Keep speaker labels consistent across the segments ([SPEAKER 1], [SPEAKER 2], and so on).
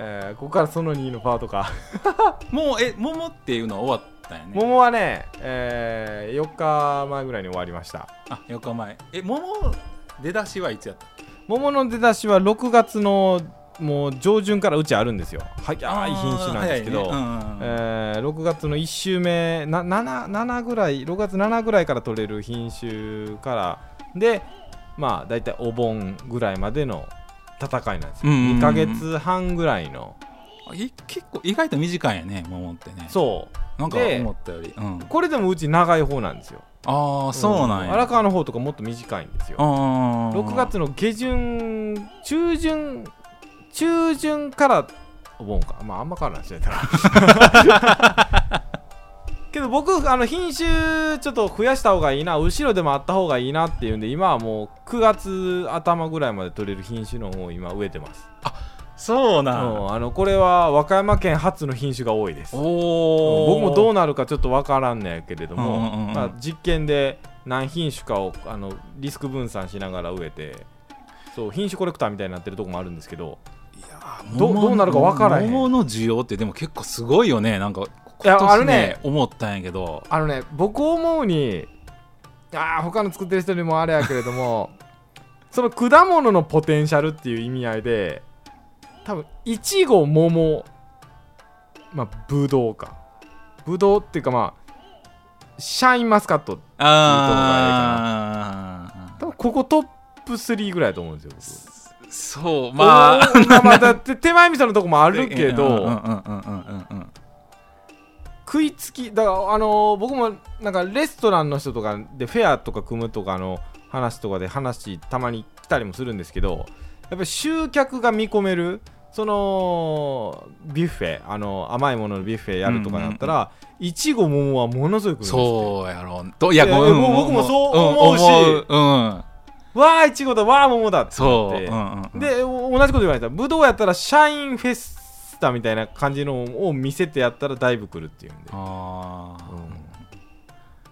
[SPEAKER 1] えーここからその2のパートか。
[SPEAKER 2] もうえ桃っていうのは終わったんやね。
[SPEAKER 1] 桃はね、え4日前ぐらいに終わりました。
[SPEAKER 2] あ4日前。え桃出だしはいつやった
[SPEAKER 1] 桃の出だしは6月のもう上旬からうちあるんですよ。早い品種なんですけど、
[SPEAKER 2] ね。うん
[SPEAKER 1] えー6月の1週目な 7, 7ぐらい6月7ぐらいから取れる品種からでまあ大体お盆ぐらいまでの戦いなんですよ、
[SPEAKER 2] うんうんうん
[SPEAKER 1] 2ヶ月半ぐらいの。
[SPEAKER 2] 結構意外と短いよね桃ってね。
[SPEAKER 1] そう。
[SPEAKER 2] なんか
[SPEAKER 1] で
[SPEAKER 2] 思ったより、うん、
[SPEAKER 1] これでもうち長い方なんですよ。
[SPEAKER 2] ああそうなんや、
[SPEAKER 1] 荒川の方とかもっと短いんですよ。
[SPEAKER 2] あー。
[SPEAKER 1] 6月の下旬中旬中旬からお盆か。まああんま変わらないですね けど僕あの品種ちょっと増やした方がいいな後ろでもあった方がいいなっていうんで今はもう9月頭ぐらいまで取れる品種の方を今植えてます、
[SPEAKER 2] そうな、
[SPEAKER 1] うんん、あのこれは和歌山県初の品種が多いです。
[SPEAKER 2] おお
[SPEAKER 1] 僕もどう
[SPEAKER 2] な
[SPEAKER 1] なるかちょっとわからんねやけれども、
[SPEAKER 2] うんうんうん
[SPEAKER 1] まあ、実験で何品種かをあのリスク分散しながら植えてそう品種コレクターみたいになってるとこもあるんですけどどどうなるか分からへん。
[SPEAKER 2] 桃の需要ってでも結構すごいよね。なんか
[SPEAKER 1] いや
[SPEAKER 2] 今年ね
[SPEAKER 1] ね。
[SPEAKER 2] 思ったんやけど。
[SPEAKER 1] あのね僕思うにあー他の作ってる人にもあれやけれども その果物のポテンシャルっていう意味合いで多分いちご桃まあぶどうか。ぶどうっていうかまあシャインマスカット
[SPEAKER 2] ああ
[SPEAKER 1] 多分ここトップ3ぐらいだと思うんですよ僕。
[SPEAKER 2] そうまあ。
[SPEAKER 1] まあまあだって手前味噌のとこもあるけど、食いつきだからあのー僕もなんかレストランの人とかでフェアとか組むとかの話とかで話たまに来たりもするんですけどやっぱり集客が見込めるそのビュッフェあの甘いもののビュッフェやるとかだったらいちご桃はものすごく
[SPEAKER 2] そうやろといや
[SPEAKER 1] いや僕もそう思うし
[SPEAKER 2] う。うん。
[SPEAKER 1] わーいちごだわー桃だって
[SPEAKER 2] そう、
[SPEAKER 1] なって。
[SPEAKER 2] うんうんうん。
[SPEAKER 1] でお同じこと言われた。ぶどうやったらシャインフェスタみたいな感じのを見せてやったらだいぶ来るっていうんで。
[SPEAKER 2] あー。
[SPEAKER 1] うん。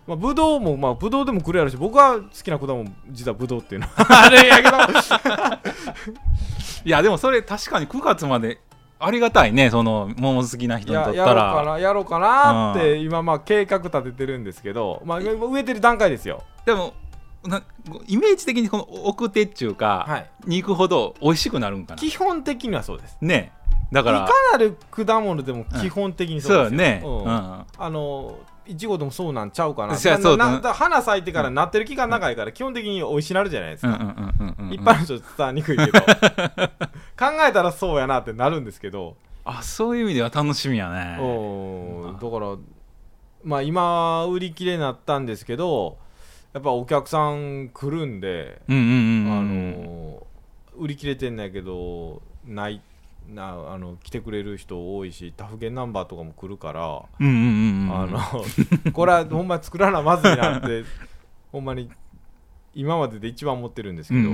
[SPEAKER 1] まあ、ぶどうも、まあ、ぶどうでも来るやろし、僕は好きな果物、実はぶどうっていうの。は あるんやけど、
[SPEAKER 2] いやでもそれ確かに9月までありがたいねその桃好きな人にと
[SPEAKER 1] や
[SPEAKER 2] った
[SPEAKER 1] やろうからな、やろうかなって、
[SPEAKER 2] う
[SPEAKER 1] 今、まあ、計画立ててるんですけど、まあ、今植えてる段階ですよ。
[SPEAKER 2] でもなイメージ的にこの奥手っていうか、
[SPEAKER 1] はい。
[SPEAKER 2] に行くほど美味しくなるんかな。
[SPEAKER 1] 基本的にはそうです。
[SPEAKER 2] ねだか
[SPEAKER 1] いからなる果物でも基本的に
[SPEAKER 2] そう
[SPEAKER 1] ですよ。
[SPEAKER 2] だね、
[SPEAKER 1] うん。
[SPEAKER 2] うん。
[SPEAKER 1] あの、いちごでもそうなんちゃうかな。花咲いてからなってる期間長いから、基本的に美味しなるじゃないですか。一般の人伝わりにくいけど。考えたらそうやなってなるんですけど。
[SPEAKER 2] あそういう意味では楽しみやね。
[SPEAKER 1] うん。だからまあ今売り切れになったんですけどやっぱお客さん来るんで、売り切れてんだけどないなあの来てくれる人多いしタフゲンナンバーとかも来るから、
[SPEAKER 2] うんうんうんうん
[SPEAKER 1] あの これはほんまに作らなまずいなって ほんまに今までで一番思ってるんですけど、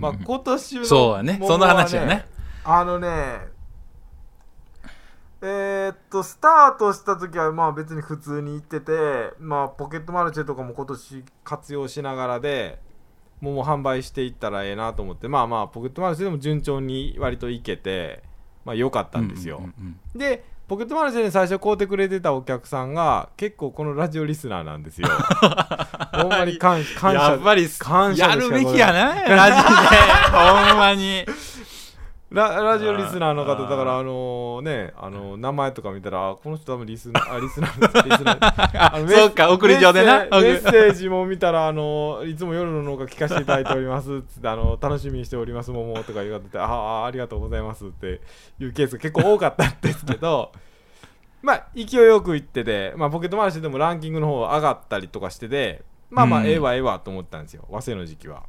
[SPEAKER 1] まあ今年の
[SPEAKER 2] そうやねその話やね
[SPEAKER 1] あのねえーっとスタートした時はまあ別に普通に行っててまあポケットマルチェとかも今年活用しながらで桃販売していったらええなと思ってまあまあポケットマルチェでも順調に割といけてまあ良かったんですよ、
[SPEAKER 2] うんうん
[SPEAKER 1] でポケットマルチェに最初買うてくれてたお客さんが結構このラジオリスナーなんですよ。ほんまに感
[SPEAKER 2] うん
[SPEAKER 1] 感謝
[SPEAKER 2] やっぱり
[SPEAKER 1] 感謝
[SPEAKER 2] やるべきやなラジで。ほんまに
[SPEAKER 1] ララジオリスナーの方だからあのねあの名前とか見たらあこの人多分リスナー あリスナーリスナー。
[SPEAKER 2] そうか送り状でな。
[SPEAKER 1] メッセージも見たらあの いつも夜の農家聞かせていただいておりますつってあの楽しみにしておりますももとか言われててああありがとうございますっていうケースが結構多かったんですけどまあ勢いよくいってて、まあ、ポケットマルシェでもランキングの方上がったりとかしててまあまあ
[SPEAKER 2] うん。
[SPEAKER 1] ええわええわと思ったんですよ和製の時期は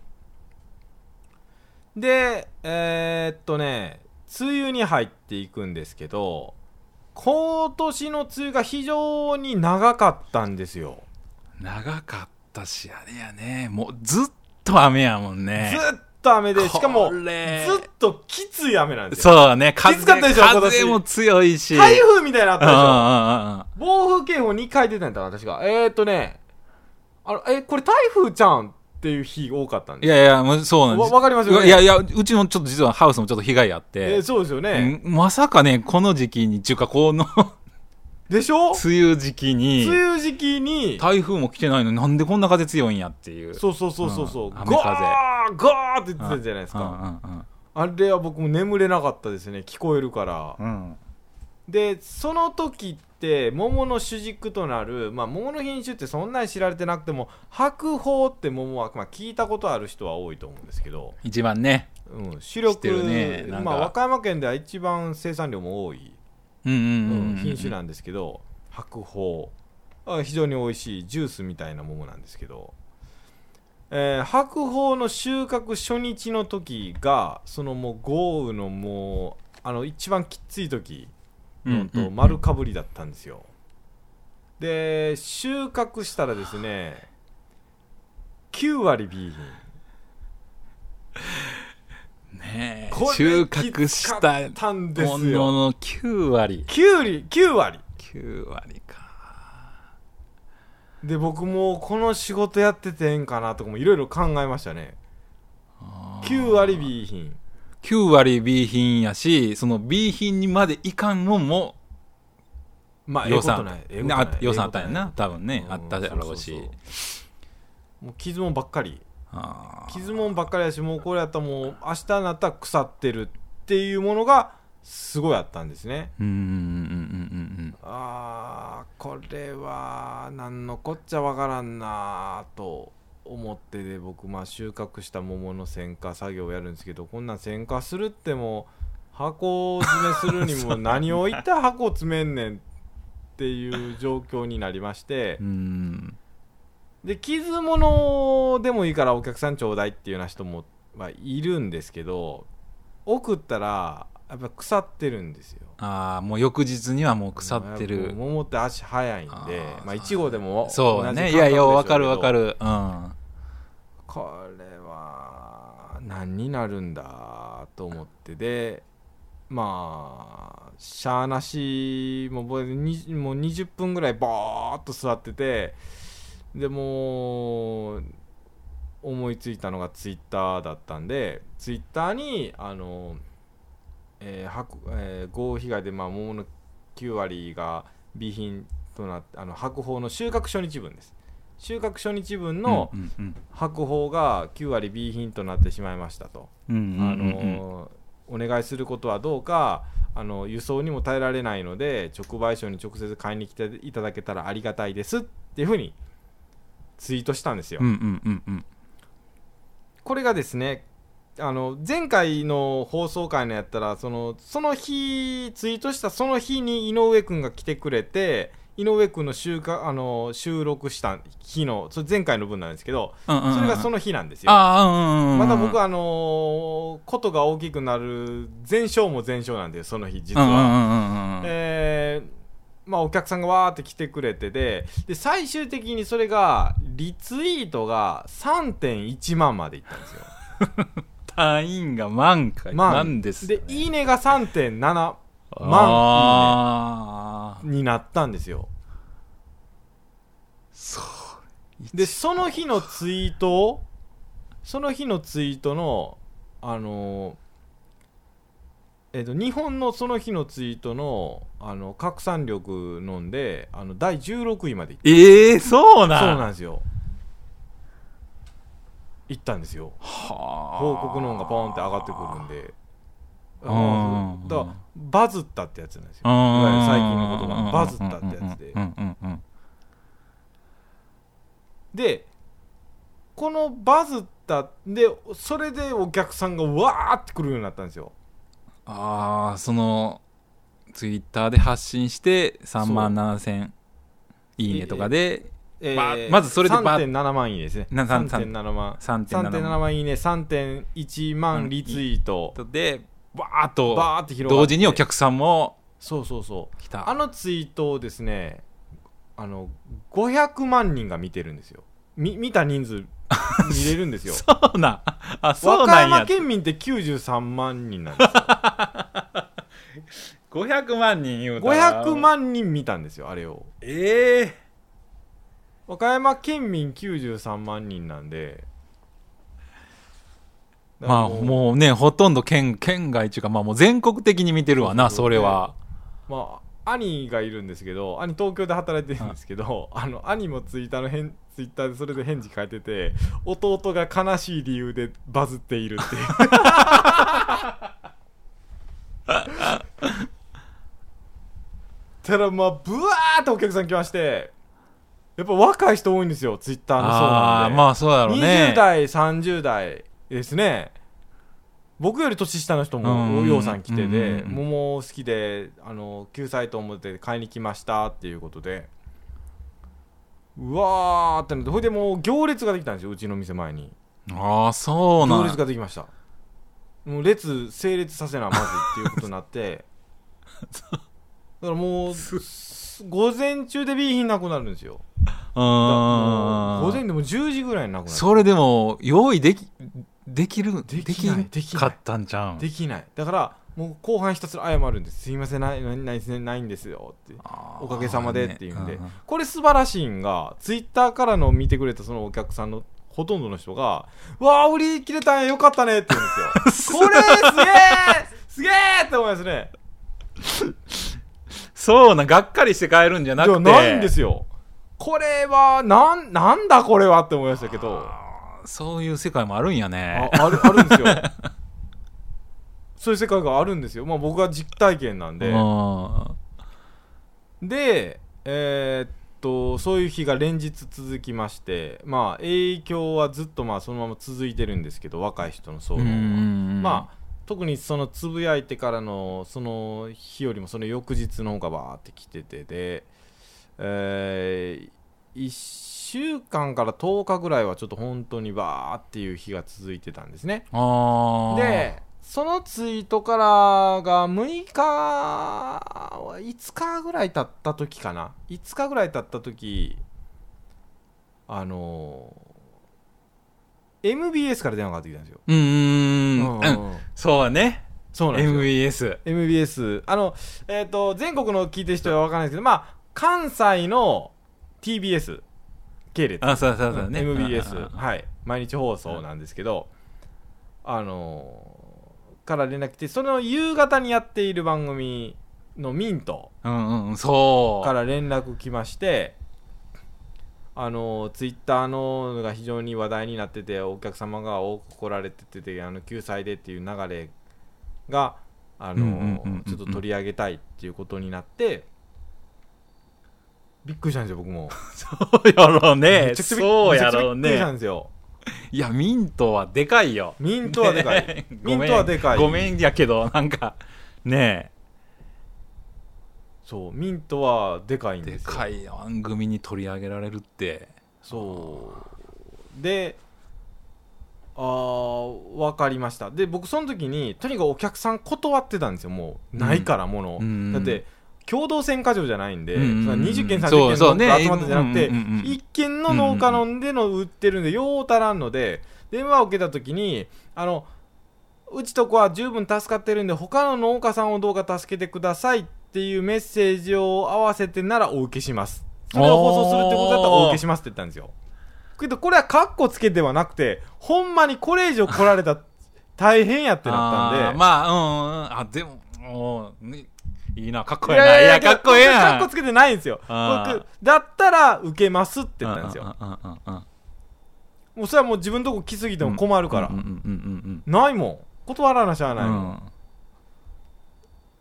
[SPEAKER 1] でえーっとね梅雨に入っていくんですけど今年の梅雨が非常に長かったんですよ、
[SPEAKER 2] 長かったしあれやね。もうずっと雨やもんね。
[SPEAKER 1] ずっと雨でしかもずっときつい雨なんですよ。
[SPEAKER 2] そうね。風
[SPEAKER 1] きつかったでしょ今年。
[SPEAKER 2] 風も強いし。
[SPEAKER 1] 台風みたいなのあったでしょ。暴風警報2回出たんだ確か。えーっとねあのえこれ台風ちゃんっっていう日多かったんで
[SPEAKER 2] いやいやもうそうなんです。
[SPEAKER 1] わわかりますよね。
[SPEAKER 2] いやいやうちのちょっと実はハウスもちょっと被害あって、
[SPEAKER 1] えーそうですよね、
[SPEAKER 2] うんまさかねこの時期にっていうかこの
[SPEAKER 1] でしょ？
[SPEAKER 2] 梅雨時期に
[SPEAKER 1] 梅雨時期に。
[SPEAKER 2] 台風も来てないのになんでこんな風強いんやっていう。
[SPEAKER 1] そうそうそうそうそう、
[SPEAKER 2] うん雨
[SPEAKER 1] ゴ
[SPEAKER 2] 風
[SPEAKER 1] ーゴーって言ってたじゃないです
[SPEAKER 2] うん
[SPEAKER 1] か、
[SPEAKER 2] うん
[SPEAKER 1] あれは僕も眠れなかったですね。聞こえるから、
[SPEAKER 2] うんうん
[SPEAKER 1] でその時って桃の主軸となる、まあ、桃の品種ってそんなに知られてなくても白鳳って桃は、まあ、聞いたことある人は多いと思うんですけど、
[SPEAKER 2] 一番ね。
[SPEAKER 1] うん、主力
[SPEAKER 2] ね
[SPEAKER 1] まあ、和歌山県では一番生産量も多い、品種なんですけど白鳳。あ非常に美味しいジュースみたいな桃なんですけど、えー白鳳の収穫初日の時がそのもう豪雨のもうあの一番きつい時のと丸かぶりだったんですよ、で収穫したらですね9割 B 品
[SPEAKER 2] ねえ。収穫した
[SPEAKER 1] んです
[SPEAKER 2] もの
[SPEAKER 1] よ
[SPEAKER 2] の9割。
[SPEAKER 1] 9割9割。
[SPEAKER 2] 9割か。
[SPEAKER 1] で僕もこの仕事やっててええんかなとかもいろいろ考えましたね。9割 B 品
[SPEAKER 2] 9割 B 品やしその B 品にまでいかんもんも
[SPEAKER 1] まあ
[SPEAKER 2] 予算予算あったんやな。多分ね
[SPEAKER 1] うん
[SPEAKER 2] あったやろうし。
[SPEAKER 1] もう傷もんばっかり。傷もんばっかりやしもうこれやったらもう明日になったら腐ってるっていうものがすごいあったんですね。
[SPEAKER 2] うんうんうんうんうん
[SPEAKER 1] あーこれは何のこっちゃわからんなーと思ってで僕まあ収穫した桃の選果作業をやるんですけどこんなん選果するっても箱詰めするにも何を言ったら箱詰めんねんっていう状況になりましてで傷物でもいいからお客さんちょうだいっていうような人も、まあ、いるんですけど送ったらやっぱ腐ってるんですよ。
[SPEAKER 2] ああもう翌日にはもう腐って
[SPEAKER 1] も
[SPEAKER 2] る
[SPEAKER 1] う桃って足早いんでまあいちごでも
[SPEAKER 2] そうね。いやいやわかるわ
[SPEAKER 1] 感覚でしょうけど
[SPEAKER 2] かる。うん
[SPEAKER 1] これは何になるんだと思ってでまあしゃあなしもうもう20分ぐらいボーっと座っててでもう思いついたのがツイッターだったんでツイッターにあの、えー白えー豪雨被害でまあ桃の9割が B 品となってあの白鳳の収穫初日分です。収穫初日分の、白鳳が9割 B 品となってしまいましたと、あ
[SPEAKER 2] うん
[SPEAKER 1] のお願いすることはどうかあの輸送にも耐えられないので直売所に直接買いに来ていただけたらありがたいですっていうふうにツイートしたんですよ、これがですねあの前回の放送回のやったらそのその日ツイートしたその日に井上君が来てくれて井上君の収穫あの収録した日のそれ前回の分なんですけど
[SPEAKER 2] うんうんうん。
[SPEAKER 1] それがその日なんですよ、まだ僕はあのーことが大きくなる前哨も前哨なんでその日実は、
[SPEAKER 2] うんうんうんうんうん
[SPEAKER 1] えーまあお客さんがわーって来てくれてでで最終的にそれがリツイートが3.1万までいったんですよ。
[SPEAKER 2] 単位が万か
[SPEAKER 1] 万。
[SPEAKER 2] 万ですね。
[SPEAKER 1] でいいねが3.7万
[SPEAKER 2] ああ
[SPEAKER 1] になったんですよ
[SPEAKER 2] そう。
[SPEAKER 1] でその日のツイートをその日のツイートのあのーえっと日本のその日のツイートのあの拡散力のんであの第16位までいった。
[SPEAKER 2] ええそうなん？
[SPEAKER 1] そうなんですよ。行ったんですよ。
[SPEAKER 2] はあ。
[SPEAKER 1] 報告の音がポンって上がってくるんで。
[SPEAKER 2] うん
[SPEAKER 1] だからバズったってやつなんですよ。最近の言葉のバズったってやつで
[SPEAKER 2] うんうんうん
[SPEAKER 1] でこのバズったでそれでお客さんがわーって来るようになったんですよ。
[SPEAKER 2] ああそのツイッターで発信して3万7000いいねとかで
[SPEAKER 1] え
[SPEAKER 2] ままずそれでば
[SPEAKER 1] 3.7万いいね。ですね
[SPEAKER 2] なさん
[SPEAKER 1] 3.7万。
[SPEAKER 2] 3.7
[SPEAKER 1] 3.7万いいね。3.1万リツイート。
[SPEAKER 2] でバーッと
[SPEAKER 1] バーって広がって。
[SPEAKER 2] 同時にお客さんも
[SPEAKER 1] そうそうそう。
[SPEAKER 2] 来た。
[SPEAKER 1] あのツイートをですねあの500万人が見てるんですよみ見た人数 見れるんですよ。
[SPEAKER 2] そうなん。あそう
[SPEAKER 1] 和歌
[SPEAKER 2] なんや。
[SPEAKER 1] 山県民って93万人なんですよ。
[SPEAKER 2] 500万人言うたら。
[SPEAKER 1] 500万人見たんですよあれを。
[SPEAKER 2] ええ。
[SPEAKER 1] 和歌山県民93万人なんで。
[SPEAKER 2] まあもうねほとんど県県外っていうかまあもう全国的に見てるわな
[SPEAKER 1] そうそう
[SPEAKER 2] それは。
[SPEAKER 1] まあ兄がいるんですけど兄東京で働いてるんですけどあの兄もツイッターの返ツイッターでそれで返事書いてて弟が悲しい理由でバズっているっていう。たらまあブワーってお客さん来ましてやっぱ若い人多いんですよツイッターのそう
[SPEAKER 2] あ
[SPEAKER 1] なんで。
[SPEAKER 2] あまあそうだろうね。
[SPEAKER 1] 20代30代ですね僕より年下の人
[SPEAKER 2] うん。
[SPEAKER 1] もようさん来て
[SPEAKER 2] うん
[SPEAKER 1] で桃好きであの9歳と思って買いに来ましたっていうことで。うわーってなってほいでもう行列ができたんですようちの店前に。
[SPEAKER 2] ああそうな
[SPEAKER 1] 行
[SPEAKER 2] ん
[SPEAKER 1] 列ができました。もう列整列させなまずっていうことになって。だからもう午前中で B 品なくなるんですよ。
[SPEAKER 2] う
[SPEAKER 1] もう午
[SPEAKER 2] ん
[SPEAKER 1] 前でも10時ぐらいになくなる。
[SPEAKER 2] それでも用意できできる
[SPEAKER 1] できないできない
[SPEAKER 2] かったんちゃうん？
[SPEAKER 1] できない。だからもう後半ひたすら謝るんです。すいません。ないないないんですよって。おかげさまでっていうんで、
[SPEAKER 2] ねうん。
[SPEAKER 1] これ素晴らしいんがツイッターからの見てくれたそのお客さんのほとんどの人が「わあ売り切れたんやよかったね」って言うんですよ。これすげえすげえって思いますね。
[SPEAKER 2] そうながっかりして帰るんじゃなくて。
[SPEAKER 1] ないんですよ。これはなんなんだこれはって思いましたけど
[SPEAKER 2] そういう世界もあるんやね。
[SPEAKER 1] ああるあるんですよ。そういう世界があるんですよ。まあ僕は実体験なんで、
[SPEAKER 2] うん。
[SPEAKER 1] でえーっとそういう日が連日続きましてまあ影響はずっとまあそのまま続いてるんですけど若い人の騒動
[SPEAKER 2] う
[SPEAKER 1] は。
[SPEAKER 2] ん
[SPEAKER 1] まあ特にそのつぶやいてからのその日よりもその翌日の方がバーって来ててで、え1週間から10日ぐらいはちょっと本当にバーっていう日が続いてたんですね。でそのツイートからが6日5日ぐらい経った時かな。5日ぐらい経った時あの MBS から電話がかかってきたんですよ、
[SPEAKER 2] うんうんそうだね。
[SPEAKER 1] そうなんですよ。
[SPEAKER 2] MBS
[SPEAKER 1] MBS あのえっ、と全国の聞いてる人は分からないですけどまあ関西の TBS 系列
[SPEAKER 2] あそうそうそうね。
[SPEAKER 1] MBS はい毎日放送なんですけどあのーから連絡来てその夕方にやっている番組のミント
[SPEAKER 2] うんうんそう。
[SPEAKER 1] から連絡来ましてあのツイッターのが非常に話題になっててお客様が多く来られててあの9歳でっていう流れがあのちょっと取り上げたいっていうことになってびっくりしたんですよ僕も。
[SPEAKER 2] そうやろうね。そうやろう
[SPEAKER 1] めちゃくちゃびっくりしたん
[SPEAKER 2] ね
[SPEAKER 1] ですよ。
[SPEAKER 2] いやミントはでかいよ。
[SPEAKER 1] ミントはでかい、
[SPEAKER 2] ね。
[SPEAKER 1] ミントはでかい。
[SPEAKER 2] ごめんやけどなんかね
[SPEAKER 1] そうミントはでかいん
[SPEAKER 2] で
[SPEAKER 1] ですよ。
[SPEAKER 2] かい番組に取り上げられるって。
[SPEAKER 1] そう。であー分かりました。で僕その時にとにかくお客さん断ってたんですよもう。ないからもの、
[SPEAKER 2] うん。
[SPEAKER 1] だって共同選果場じゃないんで、
[SPEAKER 2] うんうんうん
[SPEAKER 1] その20件30件
[SPEAKER 2] そうそうね。
[SPEAKER 1] の集まったじゃなくて、
[SPEAKER 2] うんうんうん
[SPEAKER 1] 1軒の農家のでの売ってるんでよう足らんので電話を受けた時にあのうちとこは十分助かってるんで他の農家さんをどうか助けてくださいっていうメッセージを合わせてならお受けします。それを放送するってことだったらお受けしますって言ったんですよ。けどこれはカッコつけてはなくてほんまにこれ以上来られたら大変やってなったんで。
[SPEAKER 2] まあうんうん。あでももうねいいなかっこ
[SPEAKER 1] い
[SPEAKER 2] いいないやかっこええ
[SPEAKER 1] カ
[SPEAKER 2] やん。
[SPEAKER 1] ッコつけてないんですよ。僕だったら受けますって言ったんですよ。もうそれはもう自分のとこ来すぎても困るから、ないもん。断らなしゃあないもん、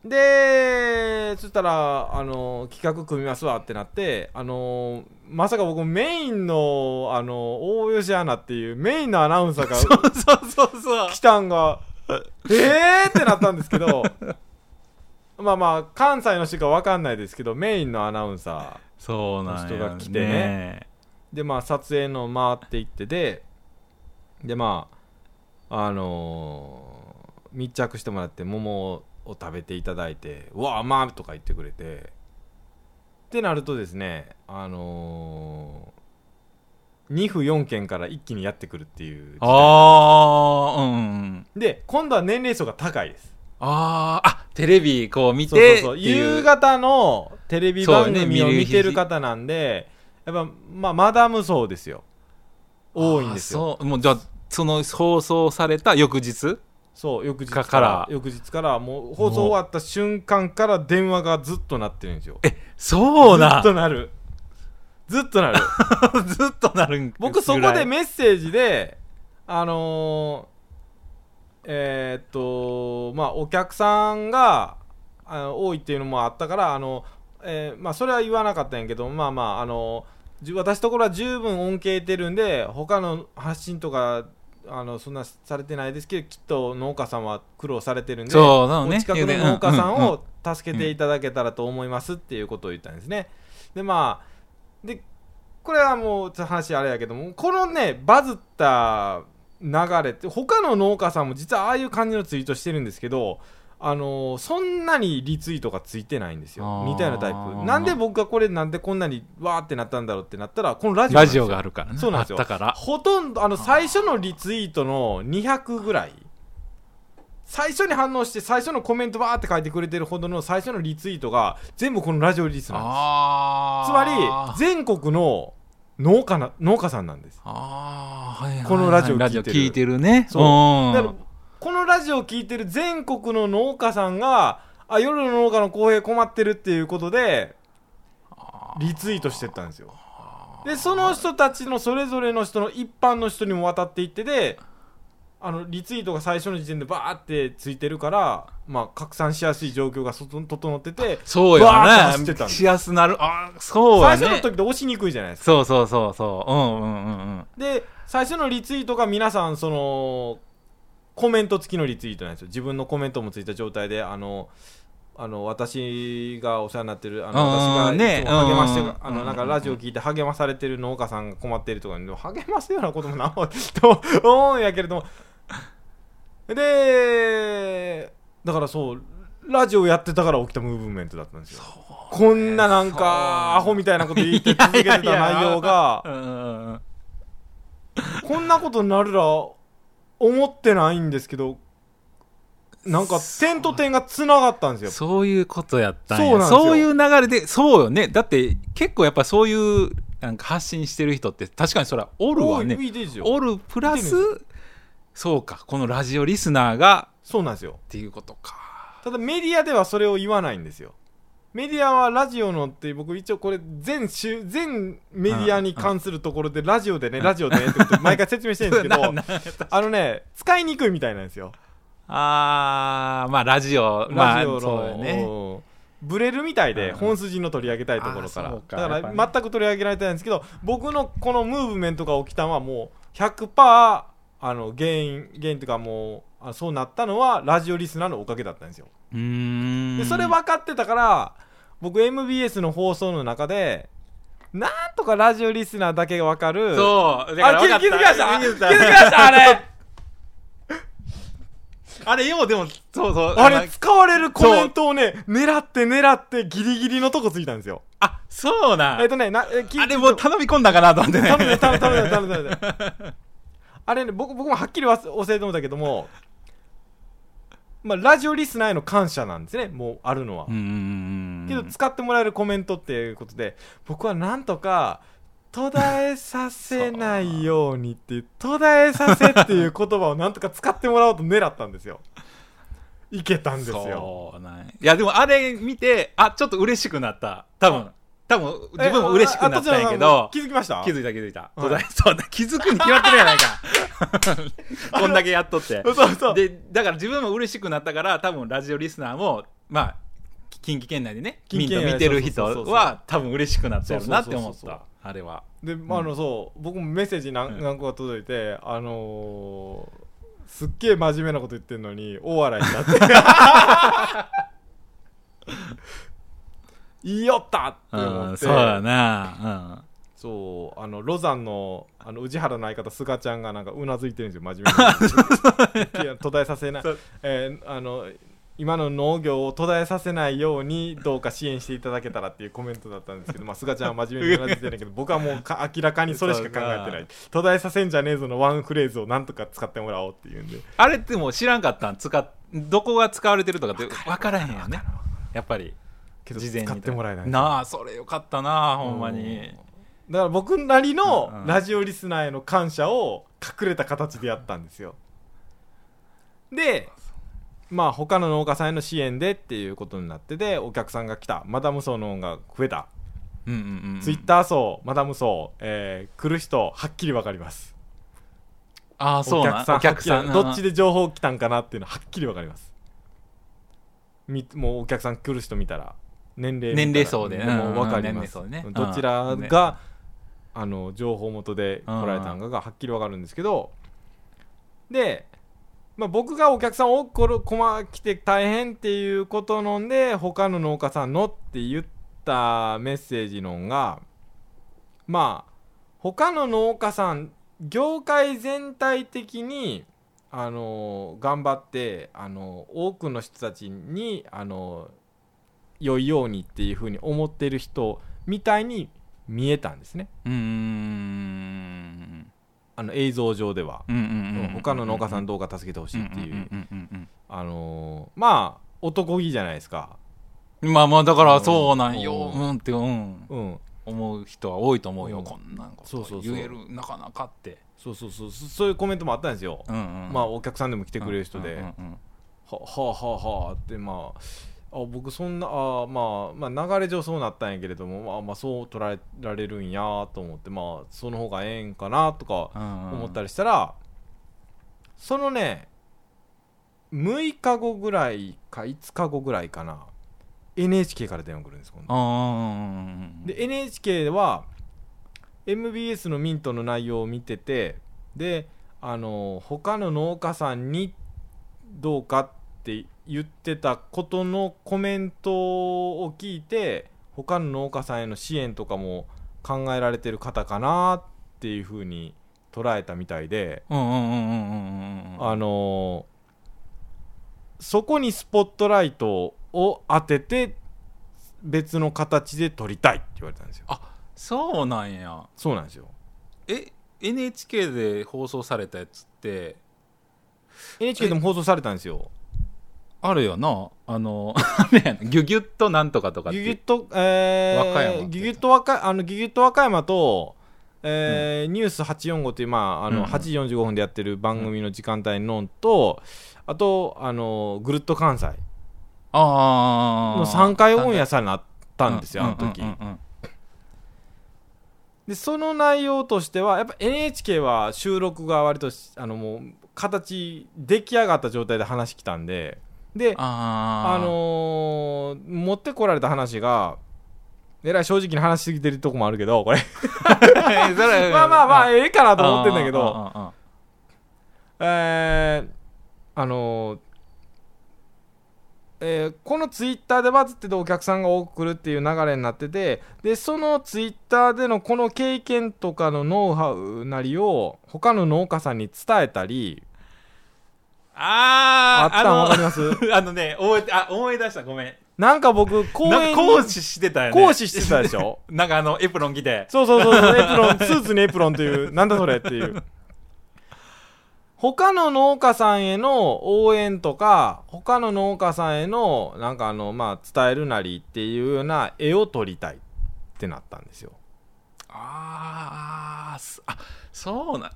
[SPEAKER 2] ん。
[SPEAKER 1] でそしたらあの企画組みますわってなってあのまさか僕メインのあの大吉アナっていうメインのアナウンサーが
[SPEAKER 2] そうそうそうそう。
[SPEAKER 1] 来たんがえーってなったんですけどまあまあ関西の人か分かんないですけどメインのアナウンサ
[SPEAKER 2] そうなんや
[SPEAKER 1] 人が来てねーでまあ撮影の回っていってででまああのー密着してもらって桃を食べていただいて「うわ甘い!」とか言ってくれてってなるとですねあのー、2府4県から一気にやってくるっていう
[SPEAKER 2] ああうんうん。
[SPEAKER 1] で今度は年齢層が高いです
[SPEAKER 2] あーあテレビこう見
[SPEAKER 1] そうそうそう。夕方のテレビ番組を
[SPEAKER 2] 見
[SPEAKER 1] てる方なんでやっぱまあマダム層ですよ。多いんですよ。
[SPEAKER 2] そう。もうじゃあその放送された翌日？
[SPEAKER 1] そう翌日
[SPEAKER 2] か
[SPEAKER 1] から。翌日からもう放送終わった瞬間から電話がずっと鳴ってるんですよ。
[SPEAKER 2] そうな
[SPEAKER 1] ずっと鳴る。ずっと鳴る。
[SPEAKER 2] ずっとなるん
[SPEAKER 1] 僕そこでメッセージであのーえーっとまあお客さんがあの多いっていうのもあったからあの、えーまあそれは言わなかったんやけどまあまああのじ私ところは十分恩恵得てるんで他の発信とかあのそんなされてないですけどきっと農家さんは苦労されてるんで
[SPEAKER 2] そうなのね。
[SPEAKER 1] お近くの農家さんを助けていただけたらと思いますっていうことを言ったんですね。でまあでこれはもう話あれやけどもこのねバズった流れって他の農家さんも実はああいう感じのツイートしてるんですけどあのーそんなにリツイートがついてないんですよ。似たようなタイプ。なんで僕がこれなんでこんなにわーってなったんだろうってなったらこのラジオ
[SPEAKER 2] ラジオがあるからね。
[SPEAKER 1] そうなんですよ。
[SPEAKER 2] から。
[SPEAKER 1] ほとんどあの最初のリツイートの200ぐらい。最初に反応して最初のコメントバーって書いてくれてるほどの最初のリツイートが全部このラジオリスナーなんです
[SPEAKER 2] あ
[SPEAKER 1] つまり全国の農家な農家さんなんです。
[SPEAKER 2] あーはいはいはい。
[SPEAKER 1] このラジオ聞いてる。
[SPEAKER 2] ラジオ聞いてるね。
[SPEAKER 1] そう。
[SPEAKER 2] うん。
[SPEAKER 1] だからこのラジオを聞いてる全国の農家さんがあ夜の農家の公平困ってるっていうことでリツイートしてったんですよ。でその人たちのそれぞれの人の一般の人にも渡っていってであのリツイートが最初の時点でバーってついてるから、まあ、拡散しやすい状況がそと整ってて
[SPEAKER 2] そうやね。しやすなる。あそうやね。
[SPEAKER 1] 最初の時って押しにくいじゃないですか。
[SPEAKER 2] そうそうそうそう。うんうんうんうん
[SPEAKER 1] で最初のリツイートが皆さんそのコメント付きのリツイートなんですよ。自分のコメントもついた状態であのあの私がお世話になってるあの
[SPEAKER 2] うん
[SPEAKER 1] 私が
[SPEAKER 2] ね。
[SPEAKER 1] 励まして、
[SPEAKER 2] うん
[SPEAKER 1] あのなんか
[SPEAKER 2] うん
[SPEAKER 1] ラジオ聞いて励まされてる農家さんが困っているとかに励ますようなこともな と思うんやけれどもでだからそうラジオやってたから起きたムーブメントだったんですよ。こんななんかアホみたいなこと言って続けてた内容がこんなことになるら思ってないんですけどなんか点と点がつながったんですよ。
[SPEAKER 2] そういうことやったんや。
[SPEAKER 1] そう
[SPEAKER 2] いう流れでそうよね。だって結構やっぱそういうなんか発信してる人って確かにそれはおるわね。おるプラスそうかこのラジオリスナーが
[SPEAKER 1] そうなんですよ。
[SPEAKER 2] っていうことか。
[SPEAKER 1] ただメディアではそれを言わないんですよ。メディアはラジオのって僕一応これ全週全メディアに関するところでラジオでねラジオでねってこと 毎回説明してるんですけどあのね使いにくいみたいなんですよ。
[SPEAKER 2] あーまあラジオ
[SPEAKER 1] ラジオの、
[SPEAKER 2] ね
[SPEAKER 1] うんブレるみたいで
[SPEAKER 2] うん。
[SPEAKER 1] 本筋の取り上げたいところから。だから全く取り上げられてないんですけど僕のこのムーブメントが起きたのはもう100%あの原因原因というかもうあそうなったのはラジオリスナーのおかげだったんですよ。
[SPEAKER 2] うーん。
[SPEAKER 1] でそれ分かってたから僕 MBS の放送の中でなんとかラジオリスナーだけが分かる
[SPEAKER 2] そう。だ
[SPEAKER 1] あ気
[SPEAKER 2] 分かった。
[SPEAKER 1] 気づきました？気づきました？あれ。
[SPEAKER 2] あれようでもそうそう。
[SPEAKER 1] あ
[SPEAKER 2] の
[SPEAKER 1] れ使われるコメントをね狙って狙ってギリギリのとこついたんですよ。
[SPEAKER 2] あそうな
[SPEAKER 1] えっとねなえ
[SPEAKER 2] あれもう頼み込んだかなと思ってね。
[SPEAKER 1] 頼むね頼む頼むね頼む頼む頼む あれね僕僕もはっきり忘教えてもらったけどもまあラジオリスナーへの感謝なんですね。もうあるのは。けど使ってもらえるコメントっていうことで僕はなんとか途絶えさせないようにっていう途絶えさせっていう言葉をなんとか使ってもらおうと狙ったんですよ。いけたんですよ。
[SPEAKER 2] そうなんや。いやでもあれ見てあちょっと嬉しくなった。多分多分自分も嬉しくなったんやけど。
[SPEAKER 1] 気づきました？
[SPEAKER 2] 気づいた気づいた、そうだ気づくに決まってるやないか。こんだけやっとって。
[SPEAKER 1] そうそう。
[SPEAKER 2] でだから自分も嬉しくなったから多分ラジオリスナーもまあ近畿圏内でねミント見てる人は多分嬉しくなったやろなって思った。あれは。
[SPEAKER 1] で、あのそう僕もメッセージ何,、
[SPEAKER 2] うん。
[SPEAKER 1] 何個か届いてあのーすっげえ真面目なこと言ってんのに大笑いになって 言いよったって思って。
[SPEAKER 2] うんそうやな。
[SPEAKER 1] そうあのロザンのあの宇治原の相方すがちゃんがなんかうなずいてるんですよ真面目に。途絶えさせない。えーあの今の農業を途絶えさせないようにどうか支援していただけたらっていうコメントだったんですけど、まあ、すがちゃんは真面目にうなずいてるんだけど僕はもうか明らかにそれしか考えてない。途絶えさせんじゃねえぞのワンフレーズをなんとか使ってもらおうっていうんで。
[SPEAKER 2] あれってもう知らんかったん？使っどこが使われてるとかって分からへんよねやっぱり
[SPEAKER 1] けど
[SPEAKER 2] 事前に
[SPEAKER 1] 使ってもらえない
[SPEAKER 2] なあそれよかったなほんまに。
[SPEAKER 1] だから僕なりのラジオリスナーへの感謝を隠れた形でやったんですよ。でまあ他の農家さんへの支援でっていうことになっててお客さんが来た。マダム層のが増えた、
[SPEAKER 2] うんうんうんうん。
[SPEAKER 1] ツイッター層マダム層、えー来る人はっきり分かります。
[SPEAKER 2] ああそうなん
[SPEAKER 1] お
[SPEAKER 2] お客さん
[SPEAKER 1] どっちで情報来たんかなっていうのははっきり分かります。みもうお客さん来る人見たら年齢
[SPEAKER 2] 年齢層で。
[SPEAKER 1] もう分かり
[SPEAKER 2] うん
[SPEAKER 1] ます、
[SPEAKER 2] ね。
[SPEAKER 1] どちらが、あの情報元で来られたんかがはっきり分かるんですけどで、まあ、僕がお客さんをこれ困来て大変っていうことのんで他の農家さんのって言ったメッセージのんがまあ他の農家さん業界全体的にあの頑張ってあの多くの人たちにあの良いようにっていうふうに思ってる人みたいに見えたんですね。
[SPEAKER 2] うーん。
[SPEAKER 1] あの映像上では、
[SPEAKER 2] うんうんうんうん。
[SPEAKER 1] 他の農家さんどうか助けてほしいっていう、あのまあ男気じゃないですか。
[SPEAKER 2] うんまあまあだからそうなんよ。
[SPEAKER 1] う
[SPEAKER 2] うんってうん。
[SPEAKER 1] うん。
[SPEAKER 2] 思う人は多いと思うよ。
[SPEAKER 1] うん。
[SPEAKER 2] こんなんこ
[SPEAKER 1] そうそうそう。
[SPEAKER 2] と言えるなかなかって。
[SPEAKER 1] そうそうそう。そそういうコメントもあったんですよ、
[SPEAKER 2] うんうん
[SPEAKER 1] まあお客さんでも来てくれる人で、
[SPEAKER 2] うんうんうん。
[SPEAKER 1] ははあはあはあってまああ僕そんなあまあまあ流れ上そうなったんやけれどもまあまあそう捉えられるんやと思ってまあその方がええんかなとか
[SPEAKER 2] うん
[SPEAKER 1] 思ったりしたら、そのね6日後ぐらいか5日後ぐらいかな NHK から電話来るんです今度。
[SPEAKER 2] あー
[SPEAKER 1] で NHK は MBS のミントの内容を見ててであの他の農家さんにどうかって言ってたことのコメントを聞いて他の農家さんへの支援とかも考えられてる方かなっていうふうに捉えたみたいで、
[SPEAKER 2] うんうんうんうんうんうんうん
[SPEAKER 1] あのそこにスポットライトを当てて別の形で撮りたいって言われたんですよ。
[SPEAKER 2] そうなんや。
[SPEAKER 1] そうなんですよ。
[SPEAKER 2] え NHK で放送されたやつって
[SPEAKER 1] NHK でも放送されたんですよ
[SPEAKER 2] あるよな。あの あれやな。ギュギュッとなんとかとか
[SPEAKER 1] ギュギュッと、えー、
[SPEAKER 2] 和歌山
[SPEAKER 1] ギュギュッと和歌あのギュギュッと和歌山と、えーニュース845という、まあ、あの
[SPEAKER 2] うん。
[SPEAKER 1] 8時45分でやってる番組の時間帯のと、あとあのぐるっと関西。
[SPEAKER 2] ああ
[SPEAKER 1] の3回オンエアされなったんですよ、あの時、
[SPEAKER 2] うんうんうんうん。
[SPEAKER 1] でその内容としてはやっぱ NHK は収録が割としあのもう形出来上がった状態で話来たんでで
[SPEAKER 2] あ
[SPEAKER 1] のー持ってこられた話がえらい正直に話しすぎてるとこもあるけどこれ。まあまあまあええかなと思ってんだけど。えーあのーえーこのツイッターでバズっててお客さんが多く来るっていう流れになっててでそのツイッターでのこの経験とかのノウハウなりを他の農家さんに伝えたりあ
[SPEAKER 2] あー
[SPEAKER 1] ったんわかり
[SPEAKER 2] あ
[SPEAKER 1] ます？
[SPEAKER 2] の あのね覚えてあ思い出したごめん。
[SPEAKER 1] なんか僕講
[SPEAKER 2] なん
[SPEAKER 1] 演に
[SPEAKER 2] か講師してたよね。
[SPEAKER 1] 講師してたでしょ？
[SPEAKER 2] なんかあのエプロン着て。
[SPEAKER 1] そうそうそうそう、エプロン、スーツにエプロンという、なんだそれっていう。他の農家さんへの応援とか、他の農家さんへの、なんかあの、まあ、伝えるなりっていうような絵を撮りたいってなったんですよ。
[SPEAKER 2] ああそうなん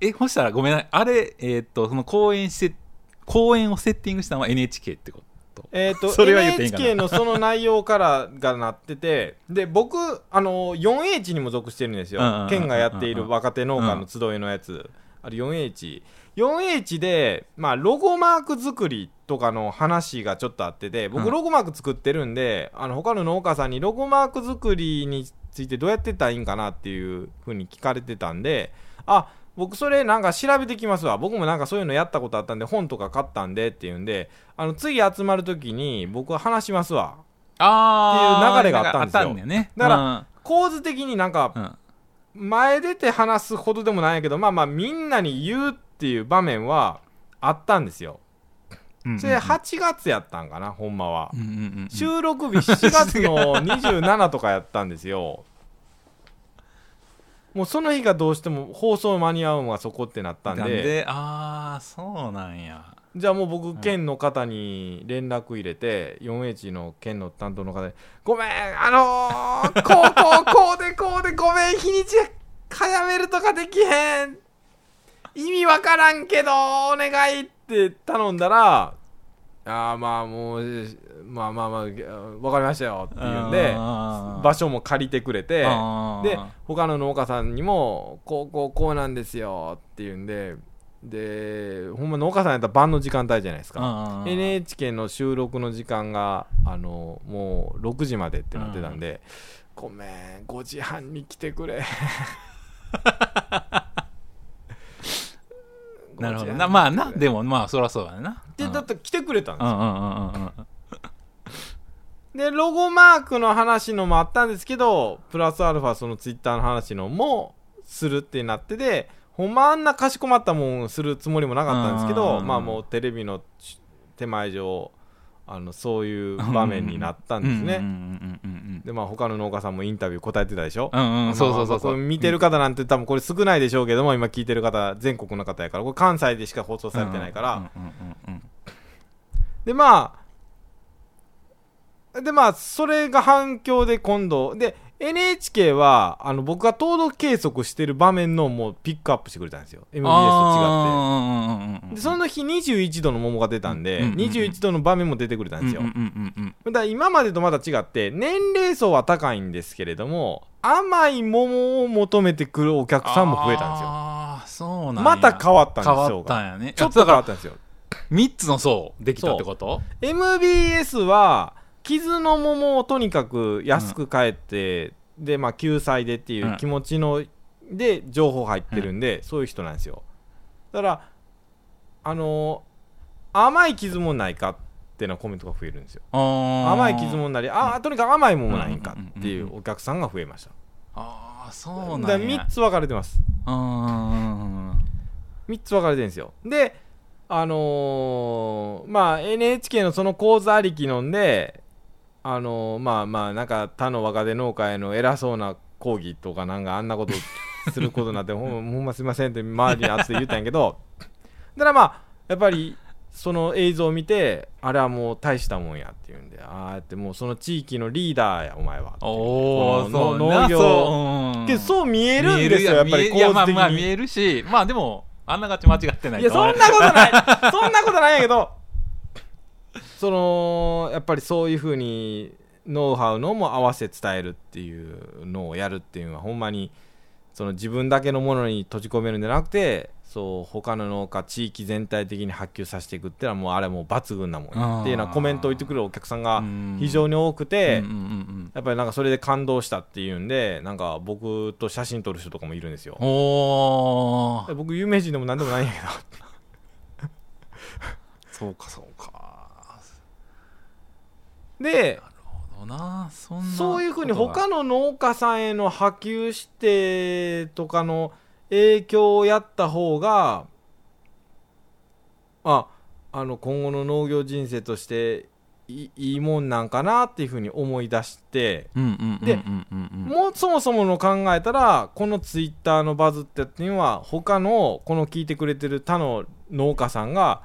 [SPEAKER 2] ええほしたらごめんなさいあれえーっとその公演して公演をセッティングしたのは NHK ってこと？
[SPEAKER 1] えっ、と、NHK のその内容からがなってて、で、僕、あの、4H にも属してるんですよ
[SPEAKER 2] うんうんうんうん。
[SPEAKER 1] 県がやっている若手農家の集いのやつ。あれ 4H。4H で、まあ、ロゴマーク作りとかの話がちょっとあってて、僕、
[SPEAKER 2] うん
[SPEAKER 1] ロゴマーク作ってるんで、あの、他の農家さんにロゴマーク作りについてどうやってったらいいんかなっていうふうに聞かれてたんで、あ、僕それなんか調べてきますわ。僕もなんかそういうのやったことあったんで、本とか買ったんでっていうんで、あの、次集まるときに僕は話しますわ。
[SPEAKER 2] あ
[SPEAKER 1] っていう流れがあったんですよ
[SPEAKER 2] だよね
[SPEAKER 1] だから構図的になんか前出て話すほどでもないけど、まあまあみんなに言うっていう場面はあったんですよ。
[SPEAKER 2] うん
[SPEAKER 1] それ8月やったんかな、ほんまは収録日7月の27とかやったんですよ。もうその日がどうしても放送間に合うのがそこってなったん
[SPEAKER 2] なん
[SPEAKER 1] で、
[SPEAKER 2] でああそうなんや。
[SPEAKER 1] じゃあもう僕
[SPEAKER 2] ん
[SPEAKER 1] 県の方に連絡入れて 4H の県の担当の方に「ごめんあのー、こうこうこうでこうでごめん日にち早めるとかできへん。意味わからんけどお願い」って頼んだら「ああまあもうまあまあまあわかりましたよ」って言うんで場
[SPEAKER 2] 場
[SPEAKER 1] 所も借りてくれてで他の農家さんにも「こうこうこうなんですよ」って言うんででほんま農家さんやったら晩の時間帯じゃないですか。NHK の収録の時間があのもう6時までってなってたんで、ごめん5時半に来てくれ。
[SPEAKER 2] なるほ
[SPEAKER 1] 5時半に来てくれ。
[SPEAKER 2] ど。なまあなでもまあそりゃそうだねな
[SPEAKER 1] でだって来てくれたんですよ、でロゴマークの話のもあったんですけどプラスアルファそのツイッターの話のもするってなってでほんまあんなかしこまったもんするつもりもなかったんですけどまあもうテレビの手前上あのそういう場面になったんですね、でまあ他の農家さんもインタビュー答えてたでしょ、
[SPEAKER 2] うんうんうんそうそうそうそう。
[SPEAKER 1] 見てる方なんて多分これ少ないでしょうけども今聞いてる方全国の方やからこれ関西でしか放送されてないから、でまあでまあそれが反響で今度で NHK はあの僕が登録計測してる場面のもうピックアップしてくれたんですよ。MBS と違って。でその日21度の桃が出たんで、
[SPEAKER 2] うんうんうん
[SPEAKER 1] 21度の場面も出てくれたんですよ、だから今までとまた違って年齢層は高いんですけれども甘い桃を求めてくるお客さんも増えたんですよ。
[SPEAKER 2] ああそうなんや。
[SPEAKER 1] また変わったんですよ
[SPEAKER 2] 変わったんやね。
[SPEAKER 1] ちょっと変わったんですよ。
[SPEAKER 2] ら3つの層できたってこと
[SPEAKER 1] ？MBS は傷の桃をとにかく安く買えて、でまあ救済でっていう気持ちの、で情報入ってるんで、そういう人なんですよ。だからあのー甘い傷もないかっていうのはコメントが増えるんですよ。甘
[SPEAKER 2] 甘
[SPEAKER 1] い傷もなりあとにかく甘いもんもないんかっていうお客さんが増えました。
[SPEAKER 2] ああそうなんや。
[SPEAKER 1] 3つ分かれてます。
[SPEAKER 2] うんうんうん
[SPEAKER 1] 3つ分かれてるんですよ。であのーまあ NHK のその講座ありきのんであのーまあまあなんか他の若手農家への偉そうな抗議とかなんかあんなことすることになって ほんほんますいませんって周りに熱って言ったんやけど。だからまあやっぱりその映像を見てあれはもう大したもんやっていうんでああやってもうその地域のリーダーやお前は。
[SPEAKER 2] おお
[SPEAKER 1] こ
[SPEAKER 2] そう
[SPEAKER 1] 農業。
[SPEAKER 2] そう。う
[SPEAKER 1] そう見えるんですよやっぱり
[SPEAKER 2] 見えるいやまあ
[SPEAKER 1] 構図的に。
[SPEAKER 2] まあ見えるしまあでもあんながち間違ってない
[SPEAKER 1] いやそんなことない。そんなことないんやけどそのやっぱりそういうふうにノウハウのも合わせ伝えるっていうのをやるっていうのはほんまにその自分だけのものに閉じ込めるんじゃなくてそう他の農家地域全体的に波及させていくっていうのはもうあれもう抜群なもんやっていうようなコメントを言ってくれるお客さんが非常に多くて、やっぱりなんかそれで感動したっていうんでなんか僕と写真撮る人とかもいるんですよ。僕有名人でも何でもないんやけど。
[SPEAKER 2] そうかそうか
[SPEAKER 1] で
[SPEAKER 2] そんな
[SPEAKER 1] そういうふうに他の農家さんへの波及してとかの影響をやった方がああの今後の農業人生としていいいもんなんかなっていうふうに思い出して、でもうそもそもの考えたらこのツイッターのバズってっていうのは他のこの聞いてくれてる他の農家さんが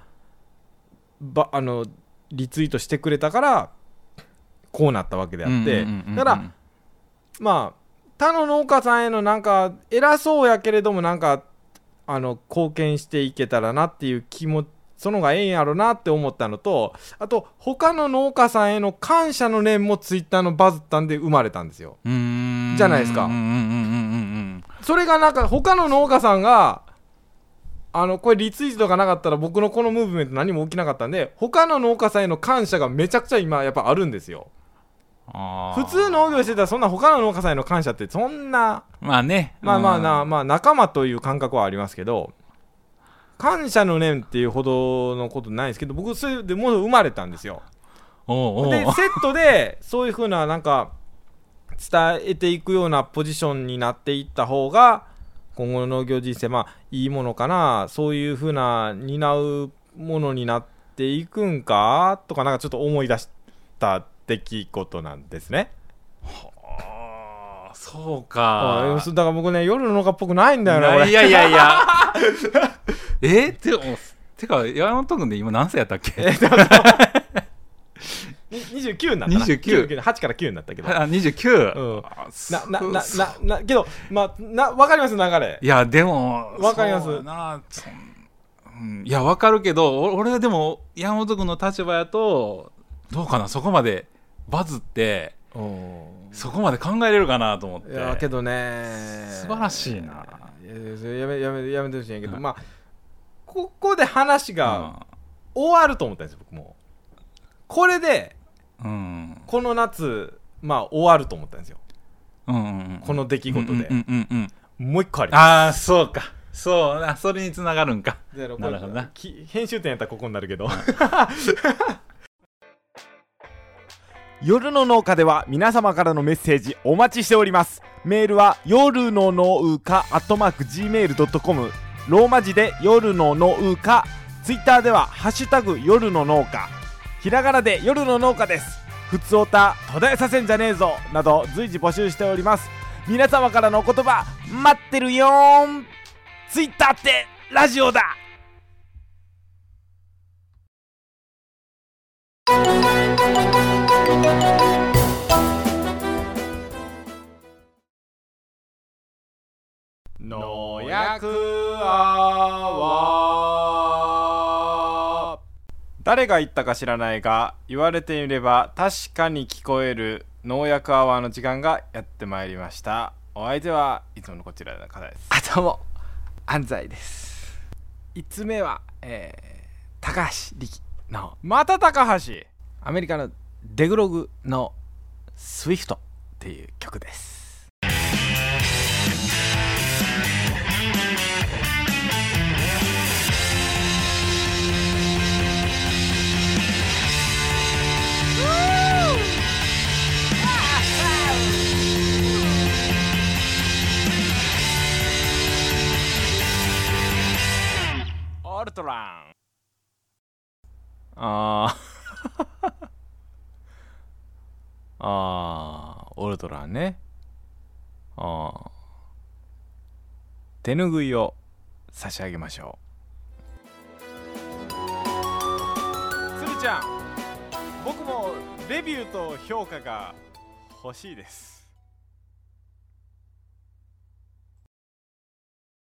[SPEAKER 1] ばあのリツイートしてくれたからこうなったわけであって、だからまあ他の農家さんへのなんか偉そうやけれどもなんかあの貢献していけたらなっていう気もそのがええんやろなって思ったのとあと他の農家さんへの感謝の念もツイッターのバズったんで生まれたんですよ。じゃないですか。それがなんか他の農家さんがあのこれリツイートがなかったら僕のこのムーブメント何も起きなかったんで他の農家さんへの感謝がめちゃくちゃ今やっぱあるんですよ普通農業してたらそんな他の農家さんへの感謝ってそんな
[SPEAKER 2] まあね。
[SPEAKER 1] まあまあ
[SPEAKER 2] うん。
[SPEAKER 1] な、まあ仲間という感覚はありますけど、感謝の念っていうほどのことないですけど、僕、それでもう生まれたんですよ。で、セットで、そういうふうな、なんか、伝えていくようなポジションになっていった方が、今後の農業人生、まあ、いいものかな、そういうふうな、担うものになっていくんか、とか、なんかちょっと思い出した出来事なんですね。
[SPEAKER 2] あーそう
[SPEAKER 1] あ
[SPEAKER 2] か
[SPEAKER 1] だから僕ね、夜の農家っぽくないんだよね、俺。
[SPEAKER 2] いやいやいや。えでもてか山本君で今何歳やったっけ？
[SPEAKER 1] えっとに29になったな。
[SPEAKER 2] 29
[SPEAKER 1] 9 8から9になったけど。
[SPEAKER 2] あ29、
[SPEAKER 1] うん。
[SPEAKER 2] あ
[SPEAKER 1] なななななけどまあな分かります流れ。
[SPEAKER 2] いやでも
[SPEAKER 1] わかります。
[SPEAKER 2] なそんうん、いやわかるけどお俺はでも山本君の立場やとどうかな？そこまでバズってそこまで考えれるかなと思って。
[SPEAKER 1] いやけどね。
[SPEAKER 2] 素晴らしいな。い
[SPEAKER 1] やめやめやめてほしいんやけど、
[SPEAKER 2] はい
[SPEAKER 1] まあここで話が終わると思ったんですよ僕も。これで
[SPEAKER 2] うん。うん
[SPEAKER 1] この夏まあ終わると思ったんですよ。
[SPEAKER 2] うんうんうん
[SPEAKER 1] この出来事で、
[SPEAKER 2] うんうんうんうん
[SPEAKER 1] もう一個ありま
[SPEAKER 2] ああそうか。そうあそれにつながるんか。なるほどな。
[SPEAKER 1] き編集点やったらここになるけど 夜の農家では皆様からのメッセージお待ちしております。メールは夜の農家アットマーク Gmail.com ローマ字で夜の農家。ツイッターではハッシュタグ夜の農家。ひらがなで夜の農家です。ふつおた途絶えさせんじゃねえぞなど随時募集しております。皆様からのお言葉待ってるよーん。ツイッターってラジオだ。農薬アワー誰が言ったか知らないが言われてみれば確かに聞こえる農薬アワーの時間がやってまいりました。お相手はいつものこちらの方です。あどうも。安西です。5つ目は、えー、高橋力の。また高橋。アメリカのデグログの「SWIFT」っていう曲です。オルトラン。あーあーオルトラね。あー。手ぬぐいを差し上げましょう。つるちゃん僕もレビューと評価が欲しいです。